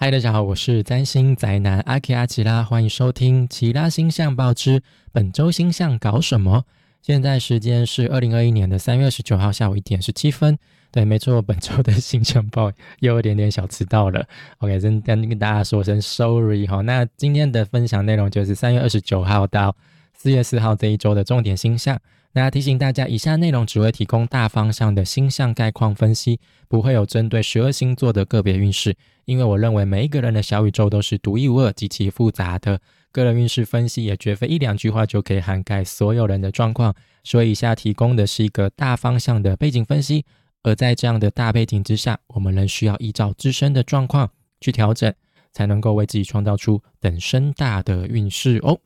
嗨，大家好，我是占星宅男阿 K 阿奇拉，欢迎收听《奇拉星象报》之本周星象搞什么。现在时间是二零二一年的三月二十九号下午一点十七分。对，没错，本周的星象报 又有点点小迟到了。OK，先跟跟大家说声 sorry 哈。那今天的分享内容就是三月二十九号到四月四号这一周的重点星象。那提醒大家，以下内容只会提供大方向的星象概况分析，不会有针对十二星座的个别运势。因为我认为每一个人的小宇宙都是独一无二、极其复杂的，个人运势分析也绝非一两句话就可以涵盖所有人的状况。所以以下提供的是一个大方向的背景分析，而在这样的大背景之下，我们仍需要依照自身的状况去调整，才能够为自己创造出等身大的运势哦。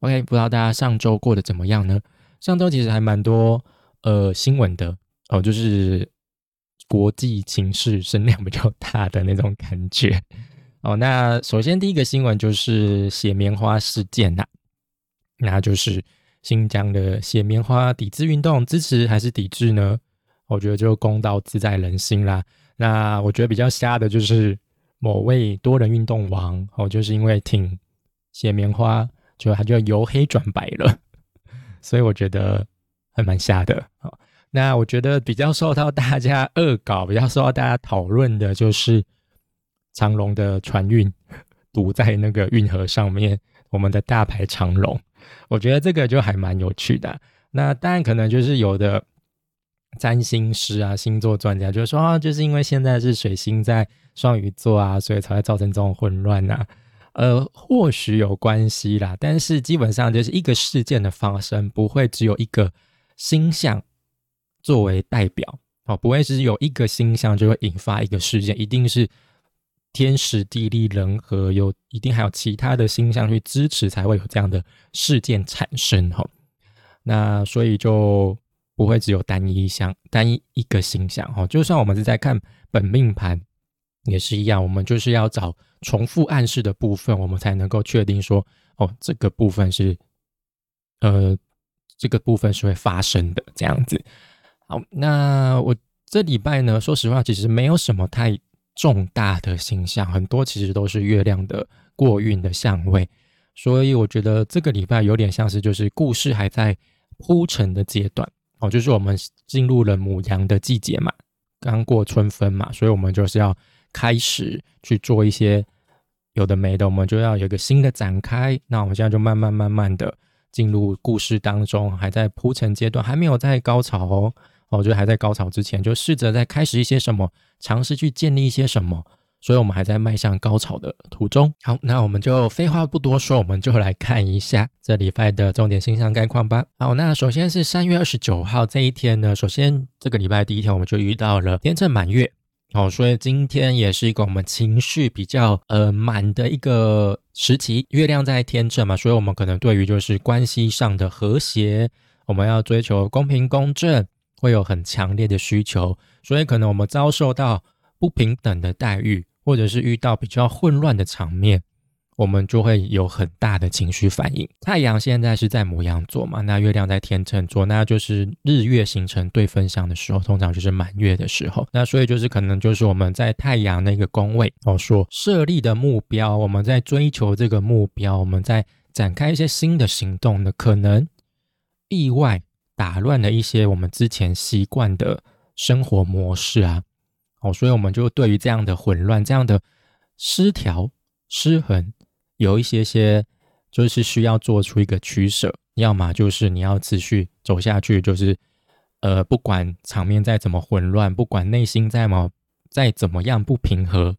OK，不知道大家上周过得怎么样呢？上周其实还蛮多呃新闻的哦，就是。国际情势声量比较大的那种感觉 哦。那首先第一个新闻就是血棉花事件呐，那就是新疆的血棉花抵制运动，支持还是抵制呢？我觉得就公道自在人心啦。那我觉得比较瞎的就是某位多人运动王哦，就是因为挺血棉花，就他就由黑转白了，所以我觉得还蛮瞎的啊。那我觉得比较受到大家恶搞、比较受到大家讨论的，就是长龙的船运堵在那个运河上面，我们的大牌长龙，我觉得这个就还蛮有趣的。那当然可能就是有的占星师啊、星座专家就说啊，就是因为现在是水星在双鱼座啊，所以才会造成这种混乱呐。呃，或许有关系啦，但是基本上就是一个事件的发生，不会只有一个星象。作为代表，哦，不会是有一个星象就会引发一个事件，一定是天时地利人和，有一定还有其他的星象去支持，才会有这样的事件产生，哈。那所以就不会只有单一项、单一一个星象，哈。就算我们是在看本命盘，也是一样，我们就是要找重复暗示的部分，我们才能够确定说，哦，这个部分是，呃，这个部分是会发生的这样子。好，那我这礼拜呢，说实话，其实没有什么太重大的星象，很多其实都是月亮的过运的相位，所以我觉得这个礼拜有点像是就是故事还在铺陈的阶段哦，就是我们进入了母羊的季节嘛，刚过春分嘛，所以我们就是要开始去做一些有的没的，我们就要有一个新的展开。那我们现在就慢慢慢慢的进入故事当中，还在铺陈阶段，还没有在高潮哦。我觉得还在高潮之前，就试着在开始一些什么，尝试去建立一些什么，所以我们还在迈向高潮的途中。好，那我们就废话不多说，我们就来看一下这礼拜的重点星象概况吧。好，那首先是三月二十九号这一天呢，首先这个礼拜第一天我们就遇到了天秤满月，哦，所以今天也是一个我们情绪比较呃满的一个时期，月亮在天秤嘛，所以我们可能对于就是关系上的和谐，我们要追求公平公正。会有很强烈的需求，所以可能我们遭受到不平等的待遇，或者是遇到比较混乱的场面，我们就会有很大的情绪反应。太阳现在是在母羊座嘛，那月亮在天秤座，那就是日月形成对分相的时候，通常就是满月的时候。那所以就是可能就是我们在太阳那个宫位哦，说设立的目标，我们在追求这个目标，我们在展开一些新的行动的可能意外。打乱了一些我们之前习惯的生活模式啊，哦，所以我们就对于这样的混乱、这样的失调、失衡，有一些些就是需要做出一个取舍，要么就是你要持续走下去，就是呃，不管场面再怎么混乱，不管内心再么再怎么样不平和，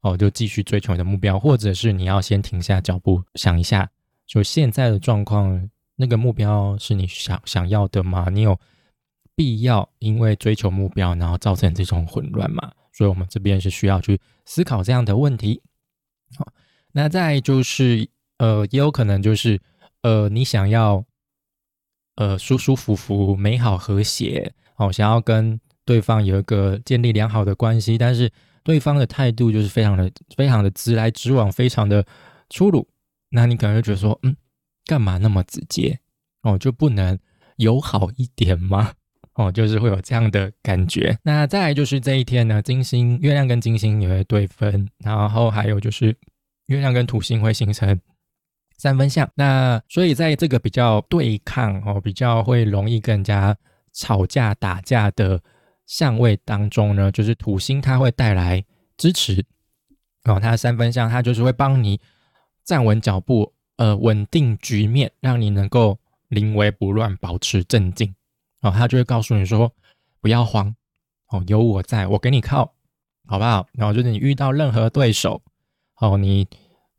哦，就继续追求你的目标，或者是你要先停下脚步，想一下，就现在的状况。那个目标是你想想要的吗？你有必要因为追求目标，然后造成这种混乱吗？所以，我们这边是需要去思考这样的问题。好，那再就是，呃，也有可能就是，呃，你想要，呃，舒舒服服、美好和谐，哦，想要跟对方有一个建立良好的关系，但是对方的态度就是非常的、非常的直来直往，非常的粗鲁，那你可能会觉得说，嗯。干嘛那么直接哦？就不能友好一点吗？哦，就是会有这样的感觉。那再来就是这一天呢，金星、月亮跟金星也会对分，然后还有就是月亮跟土星会形成三分相。那所以在这个比较对抗哦，比较会容易跟人家吵架打架的相位当中呢，就是土星它会带来支持哦，它三分相它就是会帮你站稳脚步，呃，稳定局面，让你能够临危不乱，保持镇静。哦，他就会告诉你说，不要慌，哦，有我在，我给你靠，好不好？然后就是你遇到任何对手，哦，你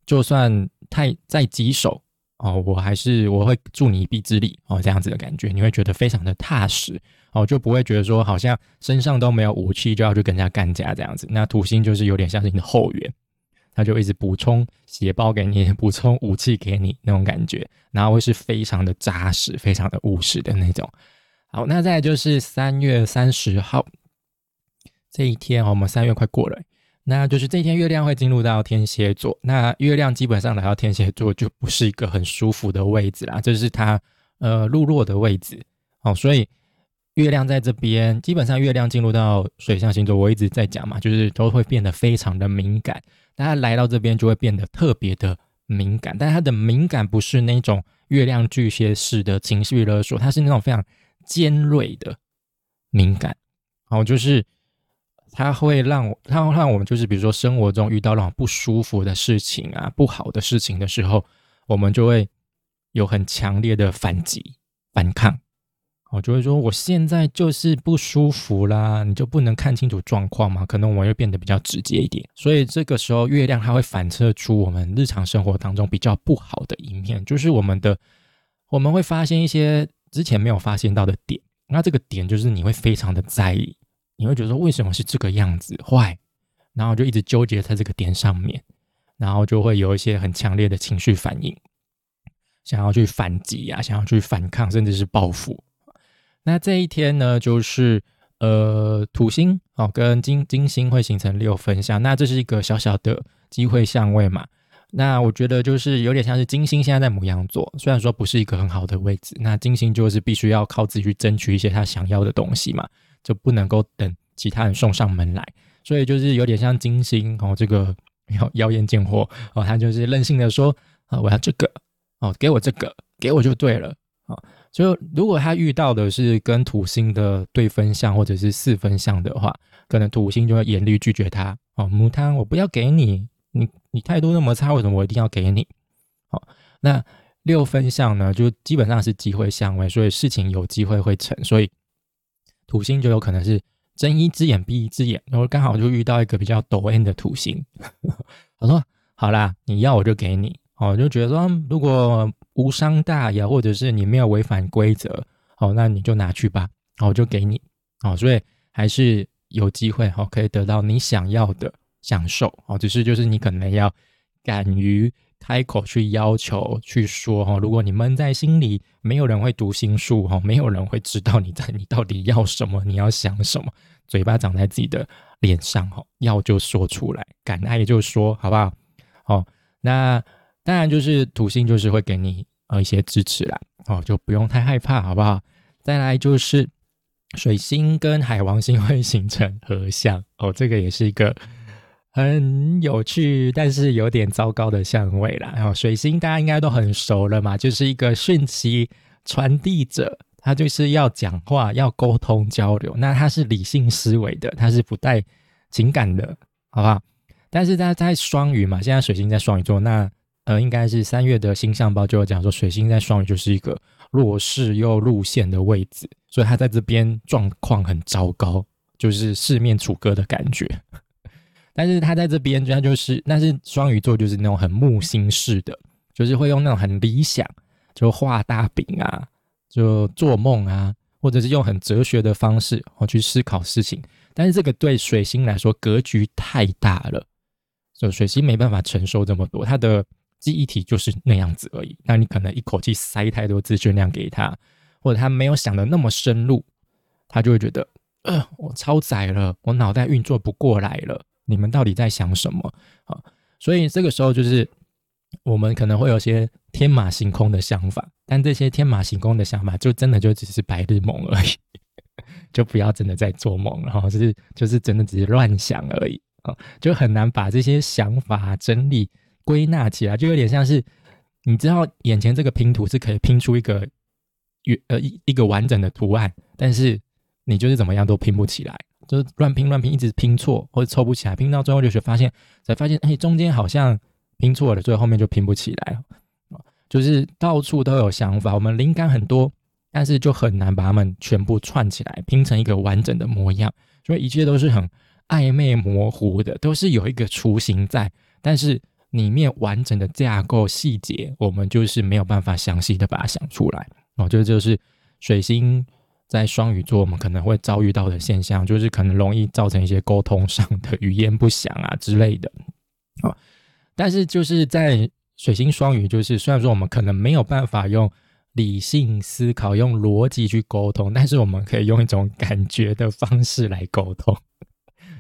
就算太再棘手，哦，我还是我会助你一臂之力，哦，这样子的感觉，你会觉得非常的踏实，哦，就不会觉得说好像身上都没有武器就要去跟人家干架这样子。那土星就是有点像是你的后援，他就一直补充血包给你，补充武器给你那种感觉，然后会是非常的扎实、非常的务实的那种。好，那再就是三月三十号这一天，我们三月快过了，那就是这一天月亮会进入到天蝎座。那月亮基本上来到天蝎座就不是一个很舒服的位置啦，这是它呃入落的位置哦。所以月亮在这边，基本上月亮进入到水象星座，我一直在讲嘛，就是都会变得非常的敏感。大家来到这边就会变得特别的敏感，但他的敏感不是那种月亮巨蟹式的情绪勒索，他是那种非常。尖锐的敏感，哦，就是他会让它会让我们就是比如说生活中遇到那种不舒服的事情啊、不好的事情的时候，我们就会有很强烈的反击、反抗，我，就会说我现在就是不舒服啦，你就不能看清楚状况吗？可能我们会变得比较直接一点，所以这个时候月亮它会反射出我们日常生活当中比较不好的一面，就是我们的我们会发现一些。之前没有发现到的点，那这个点就是你会非常的在意，你会觉得说为什么是这个样子坏，然后就一直纠结在这个点上面，然后就会有一些很强烈的情绪反应，想要去反击啊，想要去反抗，甚至是报复。那这一天呢，就是呃土星哦跟金金星会形成六分相，那这是一个小小的机会相位嘛。那我觉得就是有点像是金星现在在母羊座，虽然说不是一个很好的位置，那金星就是必须要靠自己去争取一些他想要的东西嘛，就不能够等其他人送上门来，所以就是有点像金星哦，这个妖妖艳贱货哦，他就是任性的说啊，我要这个哦，给我这个，给我就对了。就如果他遇到的是跟土星的对分相或者是四分相的话，可能土星就会严厉拒绝他哦，母汤我不要给你。你你态度那么差，为什么我一定要给你？好，那六分相呢，就基本上是机会相位，所以事情有机会会成，所以土星就有可能是睁一只眼闭一只眼，然后刚好就遇到一个比较抖 N 的土星。我说好啦，你要我就给你，哦，就觉得说如果无伤大雅，或者是你没有违反规则，好，那你就拿去吧，好，我就给你，好，所以还是有机会，好，可以得到你想要的。享受哦，只是就是你可能要敢于开口去要求去说哈，如果你闷在心里，没有人会读心术哈，没有人会知道你在你到底要什么，你要想什么，嘴巴长在自己的脸上哈，要就说出来，敢爱就说，好不好？好，那当然就是土星就是会给你呃一些支持啦，哦，就不用太害怕，好不好？再来就是水星跟海王星会形成合相哦，这个也是一个。很有趣，但是有点糟糕的相位啦。然后水星大家应该都很熟了嘛，就是一个讯息传递者，他就是要讲话、要沟通交流。那他是理性思维的，他是不带情感的，好不好？但是他在双鱼嘛，现在水星在双鱼座，那呃，应该是三月的星象报就有讲说，水星在双鱼就是一个弱势又路线的位置，所以他在这边状况很糟糕，就是四面楚歌的感觉。但是他在这边，他就是，但是双鱼座就是那种很木星式的，就是会用那种很理想，就画大饼啊，就做梦啊，或者是用很哲学的方式哦去思考事情。但是这个对水星来说格局太大了，就水星没办法承受这么多，它的记忆体就是那样子而已。那你可能一口气塞太多资讯量给他，或者他没有想的那么深入，他就会觉得，呃，我超载了，我脑袋运作不过来了。你们到底在想什么啊？所以这个时候就是我们可能会有些天马行空的想法，但这些天马行空的想法就真的就只是白日梦而已。就不要真的在做梦，然后就是就是真的只是乱想而已啊，就很难把这些想法整理归纳起来，就有点像是你知道眼前这个拼图是可以拼出一个圆呃一一个完整的图案，但是你就是怎么样都拼不起来，就是乱拼乱拼，一直拼错或者凑不起来，拼到最后就是发现才发现哎中间好像拼错了，最后后面就拼不起来了。就是到处都有想法，我们灵感很多，但是就很难把它们全部串起来，拼成一个完整的模样。所以一切都是很暧昧模糊的，都是有一个雏形在，但是里面完整的架构细节，我们就是没有办法详细的把它想出来。哦，这就是水星在双鱼座，我们可能会遭遇到的现象，就是可能容易造成一些沟通上的语言不详啊之类的。哦，但是就是在水星双鱼就是，虽然说我们可能没有办法用理性思考、用逻辑去沟通，但是我们可以用一种感觉的方式来沟通。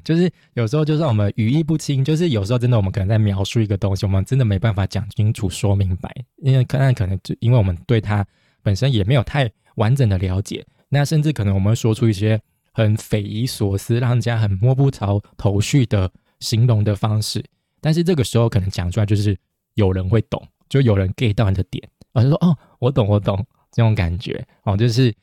就是有时候，就是我们语义不清，就是有时候真的我们可能在描述一个东西，我们真的没办法讲清楚、说明白，因为可能可能就因为我们对它本身也没有太完整的了解，那甚至可能我们会说出一些很匪夷所思、让人家很摸不着头绪的形容的方式，但是这个时候可能讲出来就是。有人会懂，就有人 get 到你的点，我就说哦，我懂，我懂这种感觉。哦，就是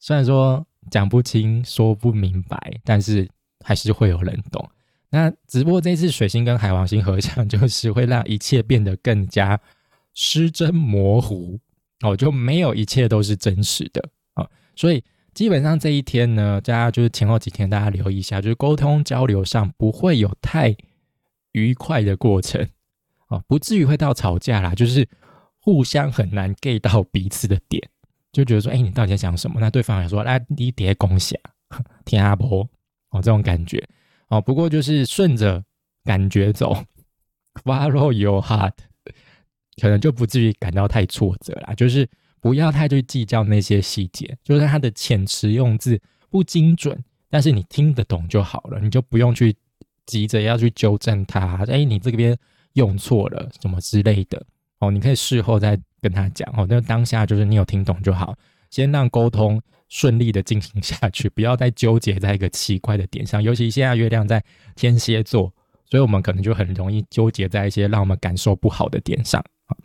虽然说讲不清、说不明白，但是还是会有人懂。那只不过这次水星跟海王星合相，就是会让一切变得更加失真模糊哦，就没有一切都是真实的啊。所以基本上这一天呢，大家就是前后几天，大家留意一下，就是沟通交流上不会有太愉快的过程。哦，不至于会到吵架啦，就是互相很难 get 到彼此的点，就觉得说，哎，你到底在讲什么？那对方也说，来，你叠恭喜啊，天阿婆，哦，这种感觉，哦，不过就是顺着感觉走，follow your heart，可能就不至于感到太挫折啦，就是不要太去计较那些细节，就是他的遣词用字不精准，但是你听得懂就好了，你就不用去急着要去纠正他，哎，你这边。用错了什么之类的哦，你可以事后再跟他讲哦。那当下就是你有听懂就好，先让沟通顺利的进行下去，不要再纠结在一个奇怪的点上。尤其现在月亮在天蝎座，所以我们可能就很容易纠结在一些让我们感受不好的点上啊。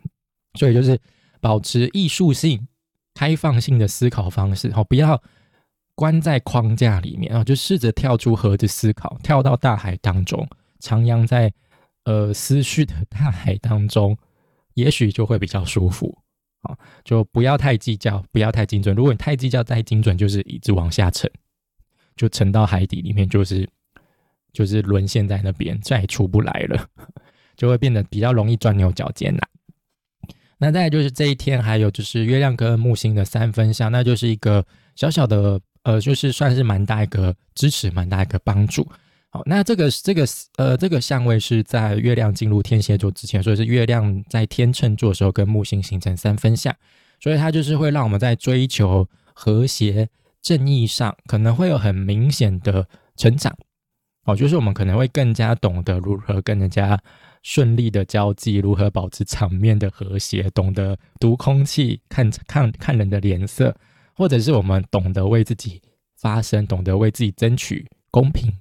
所以就是保持艺术性、开放性的思考方式哦，不要关在框架里面啊，就试着跳出盒子思考，跳到大海当中，徜徉在。呃，思绪的大海当中，也许就会比较舒服啊！就不要太计较，不要太精准。如果你太计较、太精准，就是一直往下沉，就沉到海底里面，就是就是沦陷在那边，再也出不来了，就会变得比较容易钻牛角尖啦。那再就是这一天，还有就是月亮跟木星的三分相，那就是一个小小的呃，就是算是蛮大一个支持，蛮大一个帮助。好，那这个这个呃，这个相位是在月亮进入天蝎座之前，所以是月亮在天秤座的时候跟木星形成三分相，所以它就是会让我们在追求和谐、正义上可能会有很明显的成长。哦，就是我们可能会更加懂得如何跟人家顺利的交际，如何保持场面的和谐，懂得读空气、看看看人的脸色，或者是我们懂得为自己发声，懂得为自己争取公平。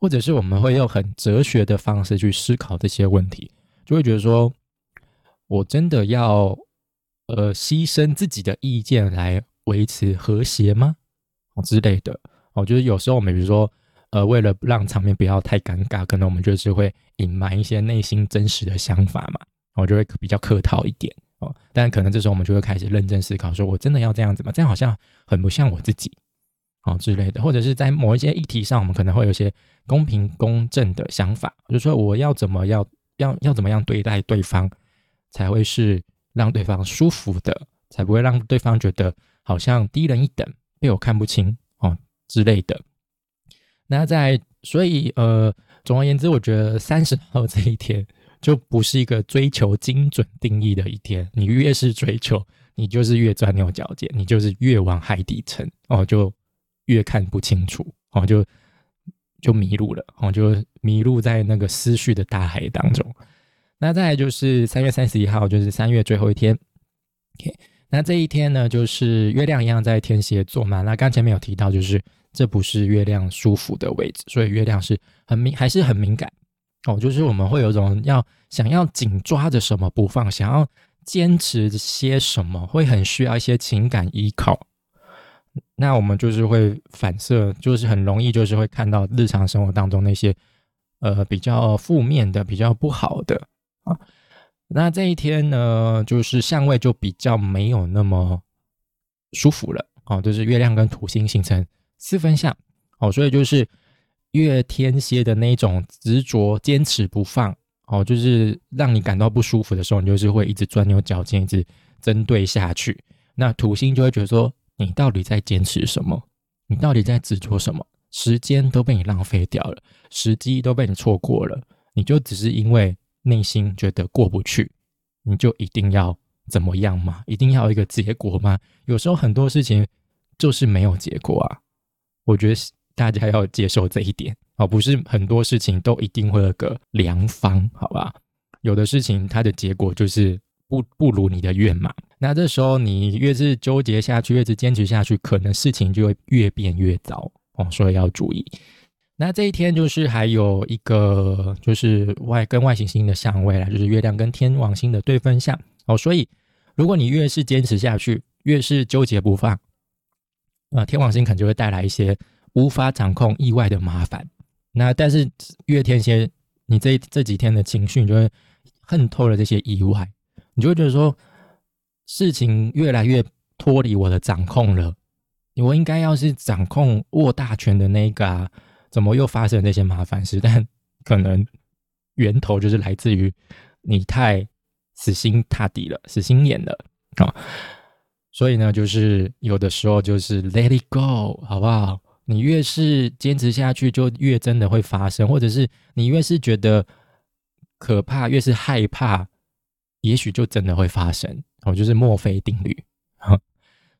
或者是我们会用很哲学的方式去思考这些问题，就会觉得说，我真的要呃牺牲自己的意见来维持和谐吗？哦之类的。哦，就是有时候我们比如说，呃，为了让场面不要太尴尬，可能我们就是会隐瞒一些内心真实的想法嘛，我就会比较客套一点哦。但可能这时候我们就会开始认真思考，说我真的要这样子吗？这样好像很不像我自己。哦之类的，或者是在某一些议题上，我们可能会有一些公平公正的想法，就是说我要怎么要要要怎么样对待对方，才会是让对方舒服的，才不会让对方觉得好像低人一等，被我看不清哦之类的。那在所以呃，总而言之，我觉得三十号这一天就不是一个追求精准定义的一天，你越是追求，你就是越钻牛角尖，你就是越往海底沉哦就。越看不清楚哦，就就迷路了哦，就迷路在那个思绪的大海当中。那再来就是三月三十一号，就是三月最后一天。那这一天呢，就是月亮一样在天蝎座嘛。那刚前面有提到，就是这不是月亮舒服的位置，所以月亮是很敏，还是很敏感哦。就是我们会有一种要想要紧抓着什么不放，想要坚持些什么，会很需要一些情感依靠。那我们就是会反射，就是很容易就是会看到日常生活当中那些呃比较负面的、比较不好的啊。那这一天呢，就是相位就比较没有那么舒服了哦，就是月亮跟土星形成四分相哦，所以就是月天蝎的那种执着、坚持不放哦，就是让你感到不舒服的时候，你就是会一直钻牛角尖，一直针对下去。那土星就会觉得说，你到底在坚持什么？你到底在执着什么？时间都被你浪费掉了，时机都被你错过了，你就只是因为。内心觉得过不去，你就一定要怎么样吗？一定要一个结果吗？有时候很多事情就是没有结果啊。我觉得大家要接受这一点哦，不是很多事情都一定会有个良方，好吧？有的事情它的结果就是不不如你的愿嘛。那这时候你越是纠结下去，越是坚持下去，可能事情就会越变越糟哦，所以要注意。那这一天就是还有一个就是外跟外行星的相位啦，就是月亮跟天王星的对分相哦。所以如果你越是坚持下去，越是纠结不放，呃，天王星可能就会带来一些无法掌控意外的麻烦。那但是月天蝎，你这这几天的情绪就会恨透了这些意外，你就会觉得说事情越来越脱离我的掌控了。我应该要是掌控握大权的那个啊。怎么又发生那些麻烦事？但可能源头就是来自于你太死心塌地了，死心眼了啊！所以呢，就是有的时候就是 let it go，好不好？你越是坚持下去，就越真的会发生；或者是你越是觉得可怕，越是害怕，也许就真的会发生。哦，就是墨菲定律。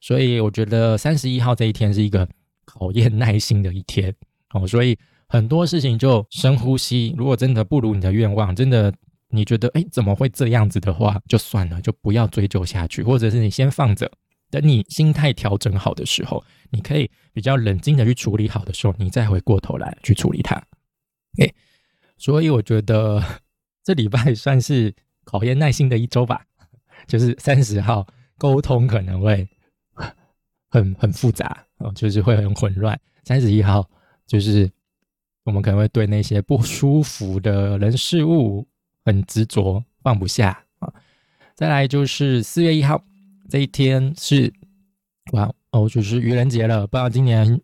所以我觉得三十一号这一天是一个考验耐心的一天。哦，所以很多事情就深呼吸。如果真的不如你的愿望，真的你觉得哎怎么会这样子的话，就算了，就不要追究下去，或者是你先放着，等你心态调整好的时候，你可以比较冷静的去处理好的时候，你再回过头来去处理它。哎，所以我觉得这礼拜算是考验耐心的一周吧。就是三十号沟通可能会很很复杂哦，就是会很混乱。三十一号。就是我们可能会对那些不舒服的人事物很执着，放不下啊。再来就是四月一号这一天是哇哦，就是愚人节了。不知道今年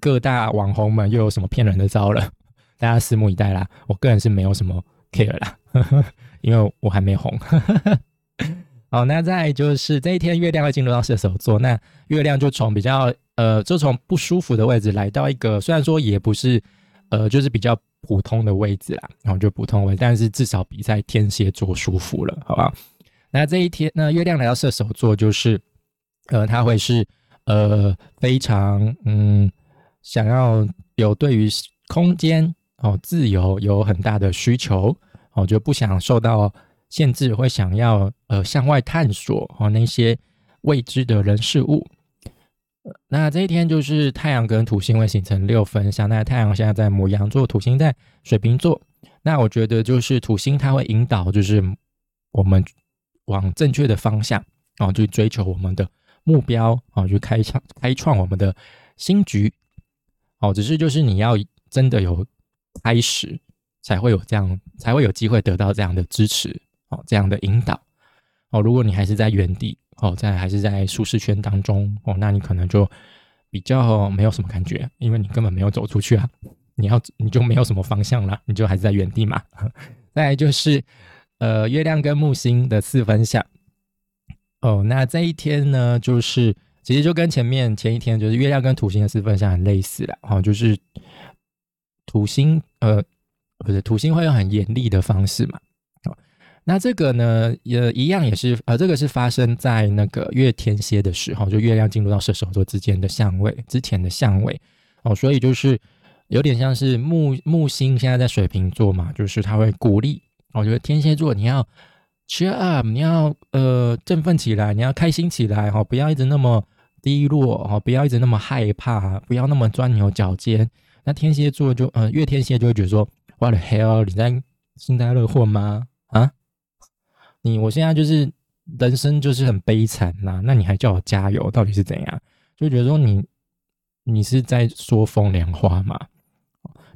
各大网红们又有什么骗人的招了，大家拭目以待啦。我个人是没有什么 care 啦，因为我还没红。好，那再就是这一天月亮会进入到射手座，那月亮就从比较。呃，就从不舒服的位置来到一个，虽然说也不是，呃，就是比较普通的位置啦，然后就普通位，但是至少比在天蝎座舒服了，好吧？那这一天，那月亮来到射手座，就是，呃，他会是，呃，非常，嗯，想要有对于空间哦自由有很大的需求，哦，就不想受到限制，会想要呃向外探索哦那些未知的人事物。那这一天就是太阳跟土星会形成六分相，那太阳现在在母羊座，土星在水瓶座。那我觉得就是土星它会引导，就是我们往正确的方向哦，去追求我们的目标哦，去开创开创我们的新局哦。只是就是你要真的有开始，才会有这样，才会有机会得到这样的支持哦，这样的引导哦。如果你还是在原地。哦，在还是在舒适圈当中哦，那你可能就比较没有什么感觉，因为你根本没有走出去啊，你要你就没有什么方向了，你就还是在原地嘛。再来就是呃，月亮跟木星的四分相哦，那这一天呢，就是其实就跟前面前一天就是月亮跟土星的四分相很类似了，哦，就是土星呃不是土星会用很严厉的方式嘛。哦那这个呢，也一样，也是呃，这个是发生在那个月天蝎的时候，就月亮进入到射手座之间的相位之前的相位哦，所以就是有点像是木木星现在在水瓶座嘛，就是他会鼓励，我觉得天蝎座你要 cheer up，你要呃振奋起来，你要开心起来哈，不要一直那么低落哈，不要一直那么害怕，不要那么钻牛角尖。那天蝎座就呃月天蝎就会觉得说，What the hell？你在幸灾乐祸吗？啊？你我现在就是人生就是很悲惨呐，那你还叫我加油，到底是怎样？就觉得说你你是在说风凉话嘛？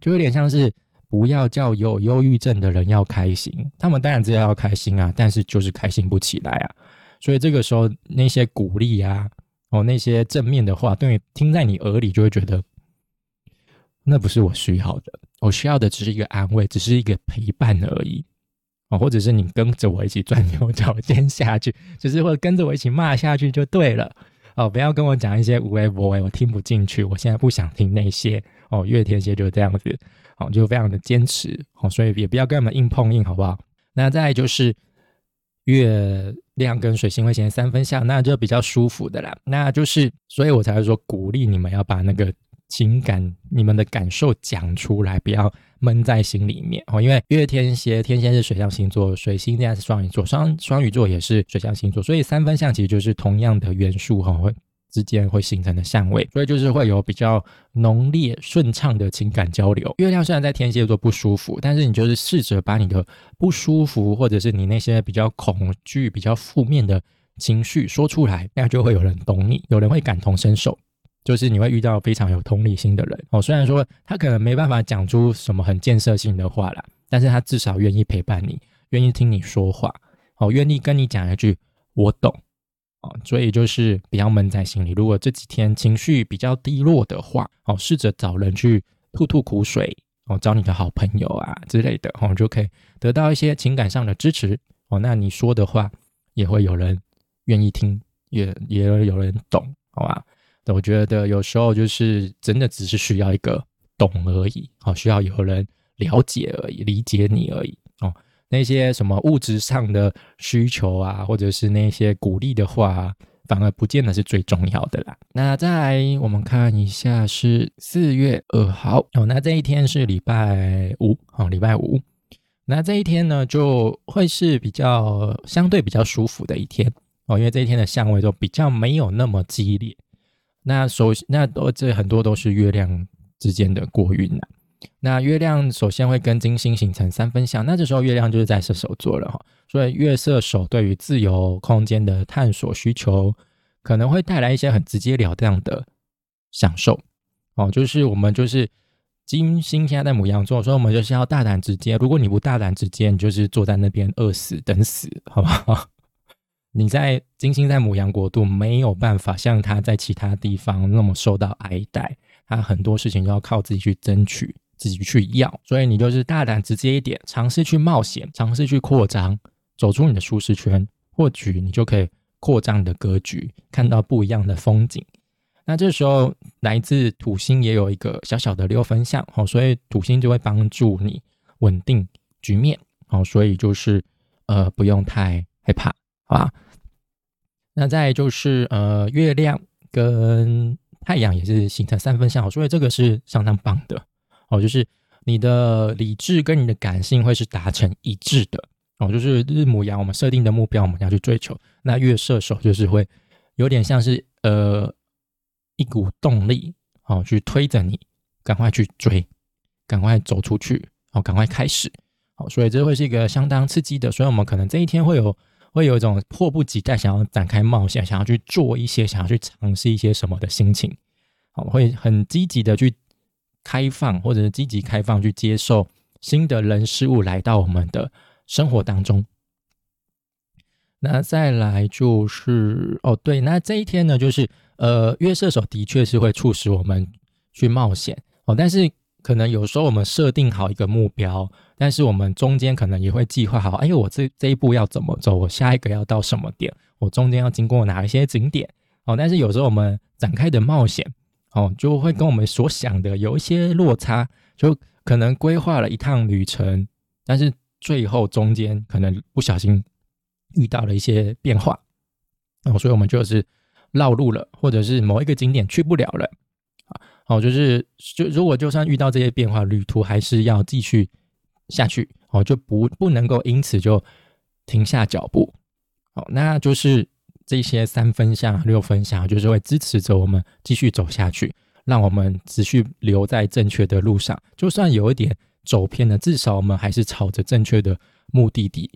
就有点像是不要叫有忧郁症的人要开心，他们当然知道要开心啊，但是就是开心不起来啊。所以这个时候那些鼓励啊，哦那些正面的话，对听在你耳里就会觉得那不是我需要的，我需要的只是一个安慰，只是一个陪伴而已。哦，或者是你跟着我一起钻牛角尖下去，就是或者跟着我一起骂下去就对了。哦，不要跟我讲一些无谓无谓，我听不进去。我现在不想听那些。哦，月天蝎就这样子，哦，就非常的坚持。哦，所以也不要跟他们硬碰硬，好不好？那再就是月亮跟水星会形成三分相，那就比较舒服的啦。那就是，所以我才会说鼓励你们要把那个。情感，你们的感受讲出来，不要闷在心里面哦。因为月天蝎，天蝎是水象星座，水星现在是双鱼座，双双鱼座也是水象星座，所以三分相其实就是同样的元素哈，会之间会形成的相位，所以就是会有比较浓烈、顺畅的情感交流。月亮虽然在天蝎座不舒服，但是你就是试着把你的不舒服，或者是你那些比较恐惧、比较负面的情绪说出来，那就会有人懂你，有人会感同身受。就是你会遇到非常有同理心的人哦，虽然说他可能没办法讲出什么很建设性的话啦，但是他至少愿意陪伴你，愿意听你说话，哦，愿意跟你讲一句我懂，哦，所以就是不要闷在心里。如果这几天情绪比较低落的话，哦，试着找人去吐吐苦水，哦，找你的好朋友啊之类的，哦，就可以得到一些情感上的支持，哦，那你说的话也会有人愿意听，也也有人懂，好吧？我觉得有时候就是真的只是需要一个懂而已，哦，需要有人了解而已，理解你而已，哦，那些什么物质上的需求啊，或者是那些鼓励的话，反而不见得是最重要的啦。那再来我们看一下是四月二号，哦，那这一天是礼拜五，哦，礼拜五，那这一天呢就会是比较相对比较舒服的一天，哦，因为这一天的相位都比较没有那么激烈。那首那都这很多都是月亮之间的过运呐。那月亮首先会跟金星形成三分相，那这时候月亮就是在射手座了哈。所以月射手对于自由空间的探索需求，可能会带来一些很直截了当的享受哦。就是我们就是金星现在在母羊座，所以我们就是要大胆直接。如果你不大胆直接，你就是坐在那边饿死等死，好不好？你在金星在母羊国度没有办法像他在其他地方那么受到爱戴，他很多事情都要靠自己去争取，自己去要，所以你就是大胆直接一点，尝试去冒险，尝试去扩张，走出你的舒适圈，或许你就可以扩张你的格局，看到不一样的风景。那这时候来自土星也有一个小小的六分相，哦，所以土星就会帮助你稳定局面，哦，所以就是呃不用太害怕。啊，那再就是呃，月亮跟太阳也是形成三分相，所以这个是相当棒的哦。就是你的理智跟你的感性会是达成一致的哦。就是日母羊，我们设定的目标我们要去追求，那月射手就是会有点像是呃一股动力哦，去推着你赶快去追，赶快走出去哦，赶快开始哦。所以这会是一个相当刺激的，所以我们可能这一天会有。会有一种迫不及待想要展开冒险，想要去做一些，想要去尝试一些什么的心情，好，会很积极的去开放，或者是积极开放去接受新的人事物来到我们的生活当中。那再来就是哦，对，那这一天呢，就是呃，月射手的确是会促使我们去冒险哦，但是。可能有时候我们设定好一个目标，但是我们中间可能也会计划好，哎，我这这一步要怎么走？我下一个要到什么点？我中间要经过哪一些景点？哦，但是有时候我们展开的冒险，哦，就会跟我们所想的有一些落差，就可能规划了一趟旅程，但是最后中间可能不小心遇到了一些变化，哦，所以我们就是绕路了，或者是某一个景点去不了了。哦，就是就如果就算遇到这些变化，旅途还是要继续下去哦，就不不能够因此就停下脚步。好，那就是这些三分相、六分相，就是会支持着我们继续走下去，让我们持续留在正确的路上。就算有一点走偏了，至少我们还是朝着正确的目的地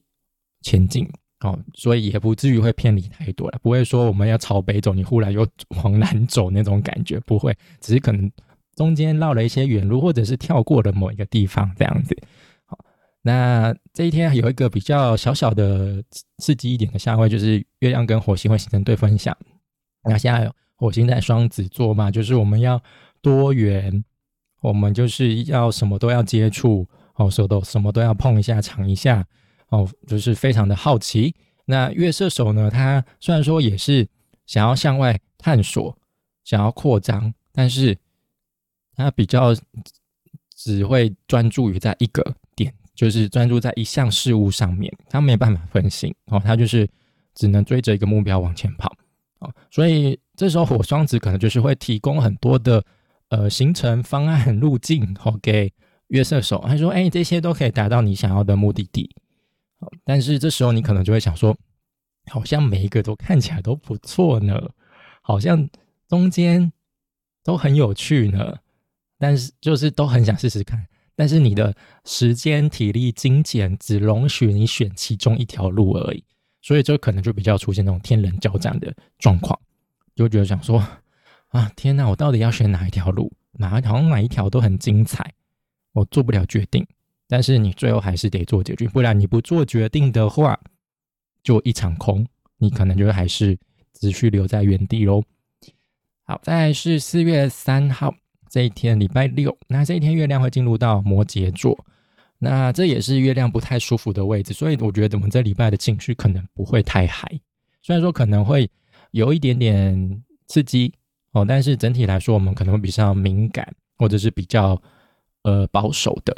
前进。哦，所以也不至于会偏离太多了，不会说我们要朝北走，你忽然又 往南走那种感觉，不会，只是可能中间绕了一些远路，或者是跳过了某一个地方这样子。好，那这一天有一个比较小小的刺激一点的相位，就是月亮跟火星会形成对分相。那现在火星在双子座嘛，就是我们要多元，我们就是要什么都要接触，哦，什么都什么都要碰一下、尝一下。哦，就是非常的好奇。那月射手呢？他虽然说也是想要向外探索，想要扩张，但是他比较只会专注于在一个点，就是专注在一项事物上面，他没办法分心哦，他就是只能追着一个目标往前跑哦。所以这时候火双子可能就是会提供很多的呃行程方案路径哦给月射手，他说：“哎，这些都可以达到你想要的目的地。”但是这时候你可能就会想说，好像每一个都看起来都不错呢，好像中间都很有趣呢，但是就是都很想试试看，但是你的时间、体力、金钱只容许你选其中一条路而已，所以就可能就比较出现那种天人交战的状况，就觉得想说啊，天哪，我到底要选哪一条路？哪好像哪一条都很精彩，我做不了决定。但是你最后还是得做决定，不然你不做决定的话，就一场空，你可能就还是持续留在原地喽。好，再是四月三号这一天，礼拜六，那这一天月亮会进入到摩羯座，那这也是月亮不太舒服的位置，所以我觉得我们这礼拜的情绪可能不会太嗨，虽然说可能会有一点点刺激哦，但是整体来说，我们可能会比较敏感，或者是比较呃保守的。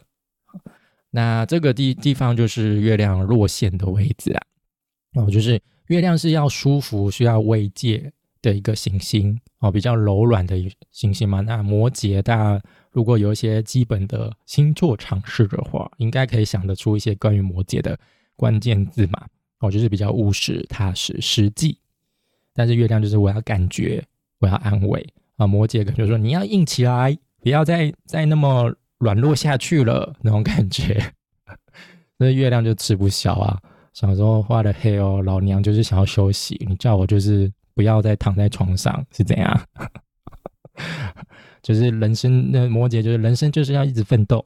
那这个地地方就是月亮落线的位置啊，哦，就是月亮是要舒服、需要慰藉的一个行星哦，比较柔软的行星嘛。那摩羯，大家如果有一些基本的星座常识的话，应该可以想得出一些关于摩羯的关键字嘛。哦，就是比较务实、踏实、实际。但是月亮就是我要感觉，我要安慰啊。摩羯可能就说你要硬起来，不要再再那么。软弱下去了那种感觉，那月亮就吃不消啊！小时候画的黑哦，老娘就是想要休息，你叫我就是不要再躺在床上是怎样？就是人生那摩羯就是人生就是要一直奋斗，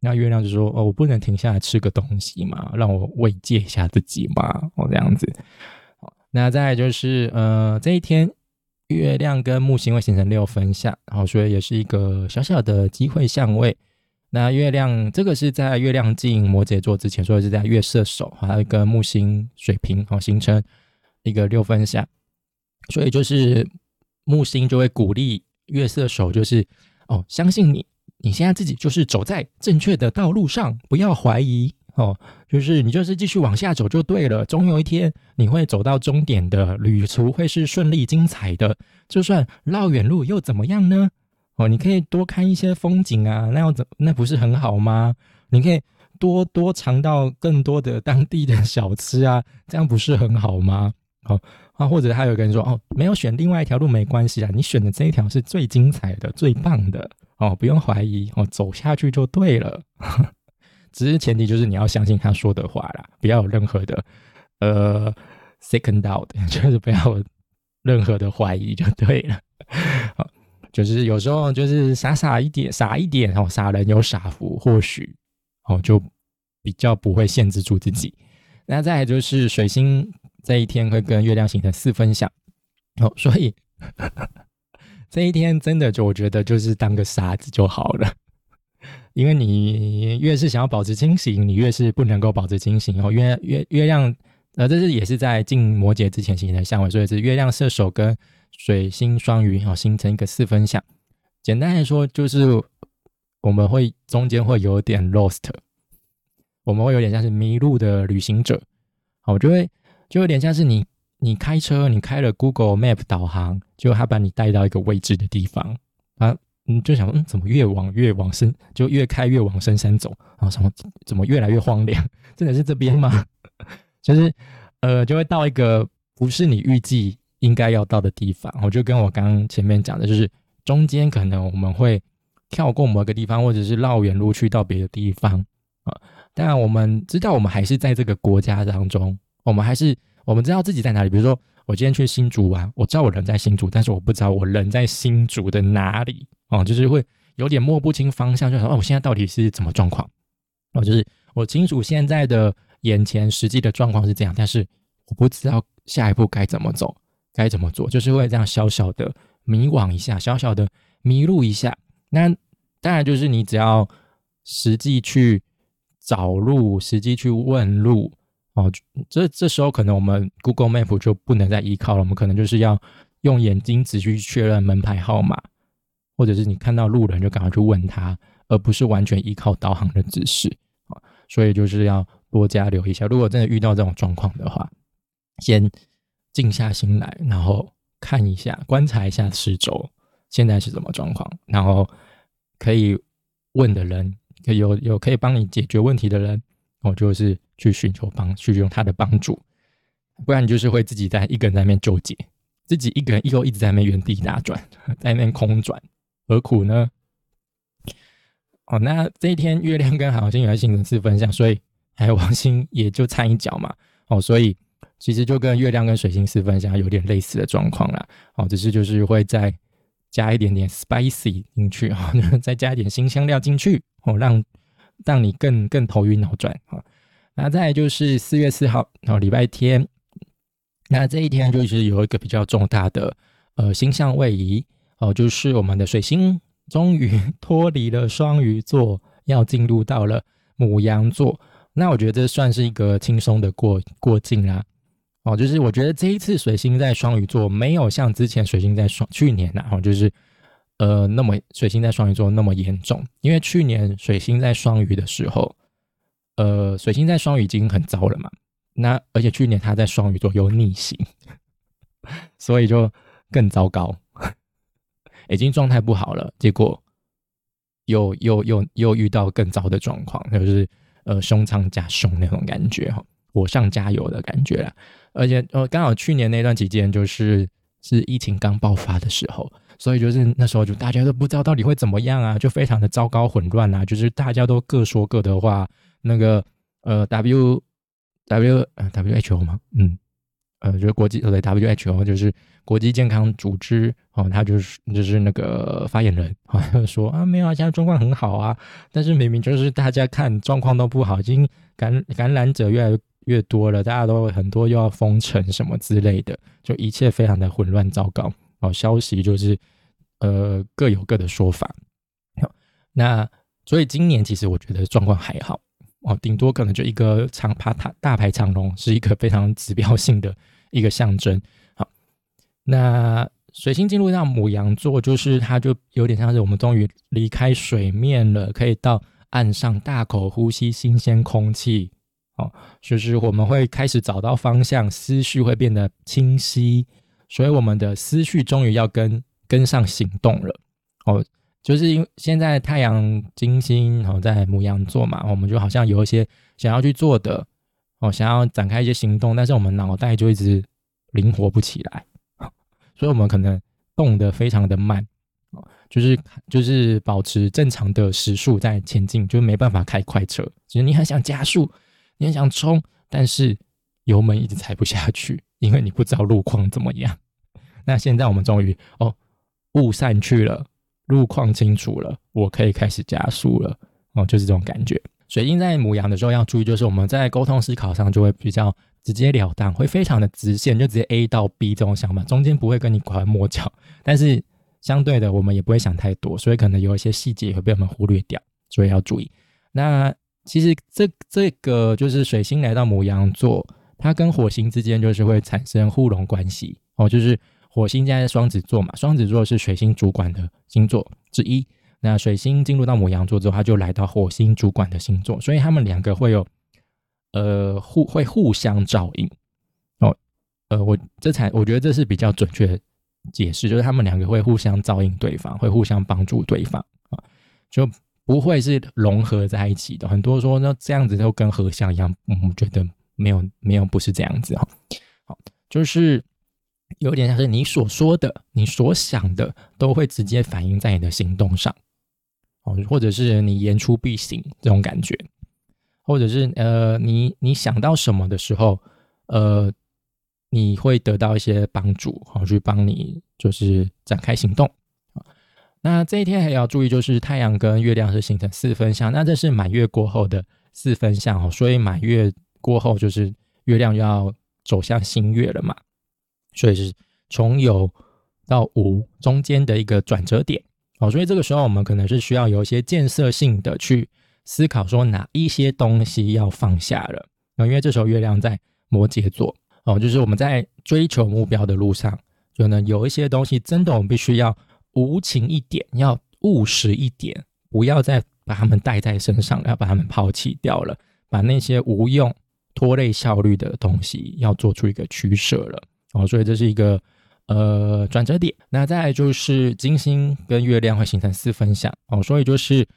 那月亮就说哦，我不能停下来吃个东西嘛，让我慰藉一下自己嘛，哦这样子。那再就是呃这一天。月亮跟木星会形成六分相，然后所以也是一个小小的机会相位。那月亮这个是在月亮进摩羯座之前，所以是在月射手，还有跟木星水平，好形成一个六分相。所以就是木星就会鼓励月射手，就是哦，相信你，你现在自己就是走在正确的道路上，不要怀疑。哦，就是你就是继续往下走就对了，总有一天你会走到终点的，旅途会是顺利精彩的。就算绕远路又怎么样呢？哦，你可以多看一些风景啊，那样怎那不是很好吗？你可以多多尝到更多的当地的小吃啊，这样不是很好吗？好啊，或者还有一个人说哦，没有选另外一条路没关系啊，你选的这一条是最精彩的、最棒的哦，不用怀疑哦，走下去就对了。只是前提就是你要相信他说的话啦，不要有任何的呃 second doubt，就是不要有任何的怀疑就对了。好，就是有时候就是傻傻一点，傻一点哦，傻人有傻福，或许哦就比较不会限制住自己。那再来就是水星这一天会跟月亮形成四分相，哦，所以 这一天真的就我觉得就是当个傻子就好了。因为你越是想要保持清醒，你越是不能够保持清醒。然后月月月亮，呃，这是也是在进摩羯之前形成的相位，所以是月亮射手跟水星双鱼，哦，形成一个四分相。简单来说，就是我们会中间会有点 lost，我们会有点像是迷路的旅行者。好，就会就有点像是你你开车，你开了 Google Map 导航，就他把你带到一个未知的地方啊。嗯，就想，嗯，怎么越往越往深，就越开越往深山走，然后什么怎么越来越荒凉？真的是这边吗？就是呃，就会到一个不是你预计应该要到的地方。我就跟我刚刚前面讲的，就是中间可能我们会跳过某个地方，或者是绕远路去到别的地方啊。当然，我们知道我们还是在这个国家当中，我们还是我们知道自己在哪里。比如说，我今天去新竹玩，我知道我人在新竹，但是我不知道我人在新竹的哪里哦，就是会有点摸不清方向，就说哦，我现在到底是怎么状况？哦，就是我清楚现在的眼前实际的状况是这样，但是我不知道下一步该怎么走，该怎么做，就是会这样小小的迷惘一下，小小的迷路一下。那当然就是你只要实际去。找路，实际去问路哦。这这时候可能我们 Google Map 就不能再依靠了，我们可能就是要用眼睛仔细确认门牌号码，或者是你看到路人就赶快去问他，而不是完全依靠导航的指示啊。所以就是要多加留意一下，如果真的遇到这种状况的话，先静下心来，然后看一下，观察一下四周现在是什么状况，然后可以问的人。有有可以帮你解决问题的人，我就是去寻求帮，去用他的帮助，不然你就是会自己在一个人在那边纠结，自己一个人又一直在那边原地打转，在那边空转，何苦呢？哦，那这一天月亮跟海王星也在形成四分相，所以海王星也就掺一脚嘛。哦，所以其实就跟月亮跟水星四分相有点类似的状况啦。哦，只是就是会再加一点点 spicy 进去啊，再加一点新香料进去。哦，让让你更更头晕脑转啊！那再就是四月四号，然后礼拜天，那这一天就是有一个比较重大的呃星象位移哦，就是我们的水星终于 脱离了双鱼座，要进入到了母羊座。那我觉得这算是一个轻松的过过境啦。哦，就是我觉得这一次水星在双鱼座没有像之前水星在双去年呐，哦，就是。呃，那么水星在双鱼座那么严重，因为去年水星在双鱼的时候，呃，水星在双鱼已经很糟了嘛。那而且去年他在双鱼座又逆行，所以就更糟糕，已经状态不好了。结果又又又又遇到更糟的状况，就是呃凶上加凶那种感觉哈，火上加油的感觉了。而且呃，刚好去年那段期间就是是疫情刚爆发的时候。所以就是那时候，就大家都不知道到底会怎么样啊，就非常的糟糕混乱啊，就是大家都各说各的话。那个呃，W W 呃 W H O 吗？嗯，呃，就是国际对 W H O 就是国际健康组织哦，他就是就是那个发言人好像 说啊，没有啊，现在状况很好啊，但是明明就是大家看状况都不好，已经感感染者越来越多了，大家都很多又要封城什么之类的，就一切非常的混乱糟糕。好消息就是，呃，各有各的说法。那所以今年其实我觉得状况还好哦，顶多可能就一个长爬大大排长龙，是一个非常指标性的一个象征。好，那水星进入到母羊座，就是它就有点像是我们终于离开水面了，可以到岸上大口呼吸新鲜空气。哦，就是我们会开始找到方向，思绪会变得清晰。所以我们的思绪终于要跟跟上行动了哦，就是因为现在太阳金星哦在母羊座嘛，我们就好像有一些想要去做的哦，想要展开一些行动，但是我们脑袋就一直灵活不起来，所以我们可能动得非常的慢哦，就是就是保持正常的时速在前进，就没办法开快车，其实你很想加速，你很想冲，但是油门一直踩不下去，因为你不知道路况怎么样。那现在我们终于哦，雾散去了，路况清楚了，我可以开始加速了哦，就是这种感觉。水星在母羊的时候要注意，就是我们在沟通思考上就会比较直截了当，会非常的直线，就直接 A 到 B 这种想法，中间不会跟你拐弯抹角。但是相对的，我们也不会想太多，所以可能有一些细节会被我们忽略掉，所以要注意。那其实这这个就是水星来到母羊座，它跟火星之间就是会产生互融关系哦，就是。火星现在是双子座嘛，双子座是水星主管的星座之一。那水星进入到母羊座之后，它就来到火星主管的星座，所以他们两个会有呃互会互相照应哦。呃，我这才我觉得这是比较准确的解释，就是他们两个会互相照应对方，会互相帮助对方啊，就不会是融合在一起的。很多说那这样子就跟合相一样，我觉得没有没有不是这样子哈。好，就是有点像是你所说的、你所想的，都会直接反映在你的行动上。哦，或者是你言出必行这种感觉，或者是呃，你你想到什么的时候，呃，你会得到一些帮助，好去帮你就是展开行动。那这一天还要注意，就是太阳跟月亮是形成四分相，那这是满月过后的四分相哦，所以满月过后就是月亮要走向新月了嘛，所以是从有到无中间的一个转折点。哦，所以这个时候我们可能是需要有一些建设性的去思考，说哪一些东西要放下了。啊，因为这时候月亮在摩羯座，哦，就是我们在追求目标的路上，就呢有一些东西真的我们必须要无情一点，要务实一点，不要再把它们带在身上，要把它们抛弃掉了，把那些无用、拖累效率的东西要做出一个取舍了。哦，所以这是一个。呃，转折点，那再来就是金星跟月亮会形成四分相哦，所以就是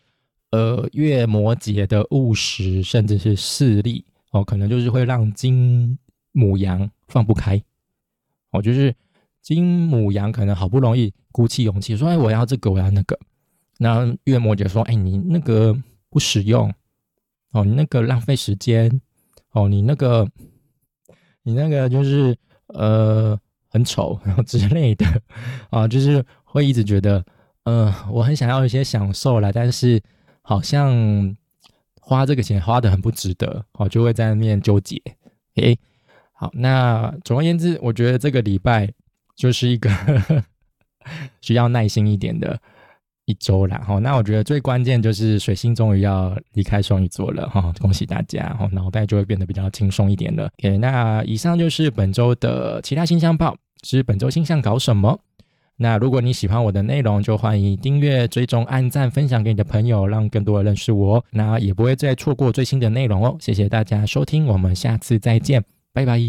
呃，月摩羯的务实甚至是势力哦，可能就是会让金母羊放不开哦，就是金母羊可能好不容易鼓起勇气说，哎，我要这个，我要那个，那月摩羯说，哎，你那个不实用哦，你那个浪费时间哦，你那个你那个就是呃。很丑，然后之类的 啊，就是会一直觉得，嗯，我很想要一些享受啦，但是好像花这个钱花的很不值得，哦，就会在那面纠结。诶，好，那总而言之，我觉得这个礼拜就是一个 需要耐心一点的一周啦。哈，那我觉得最关键就是水星终于要离开双鱼座了，哈，恭喜大家，哈，脑袋就会变得比较轻松一点了。OK，那以上就是本周的其他星象报。是本周星象搞什么？那如果你喜欢我的内容，就欢迎订阅、追踪、按赞、分享给你的朋友，让更多人认识我。那也不会再错过最新的内容哦。谢谢大家收听，我们下次再见，拜拜。